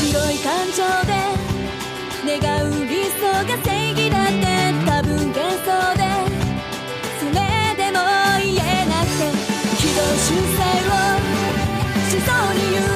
白い感情で願う理想が正義だって多分幻想で。それでも言えなくて軌道修正をしそうに言う。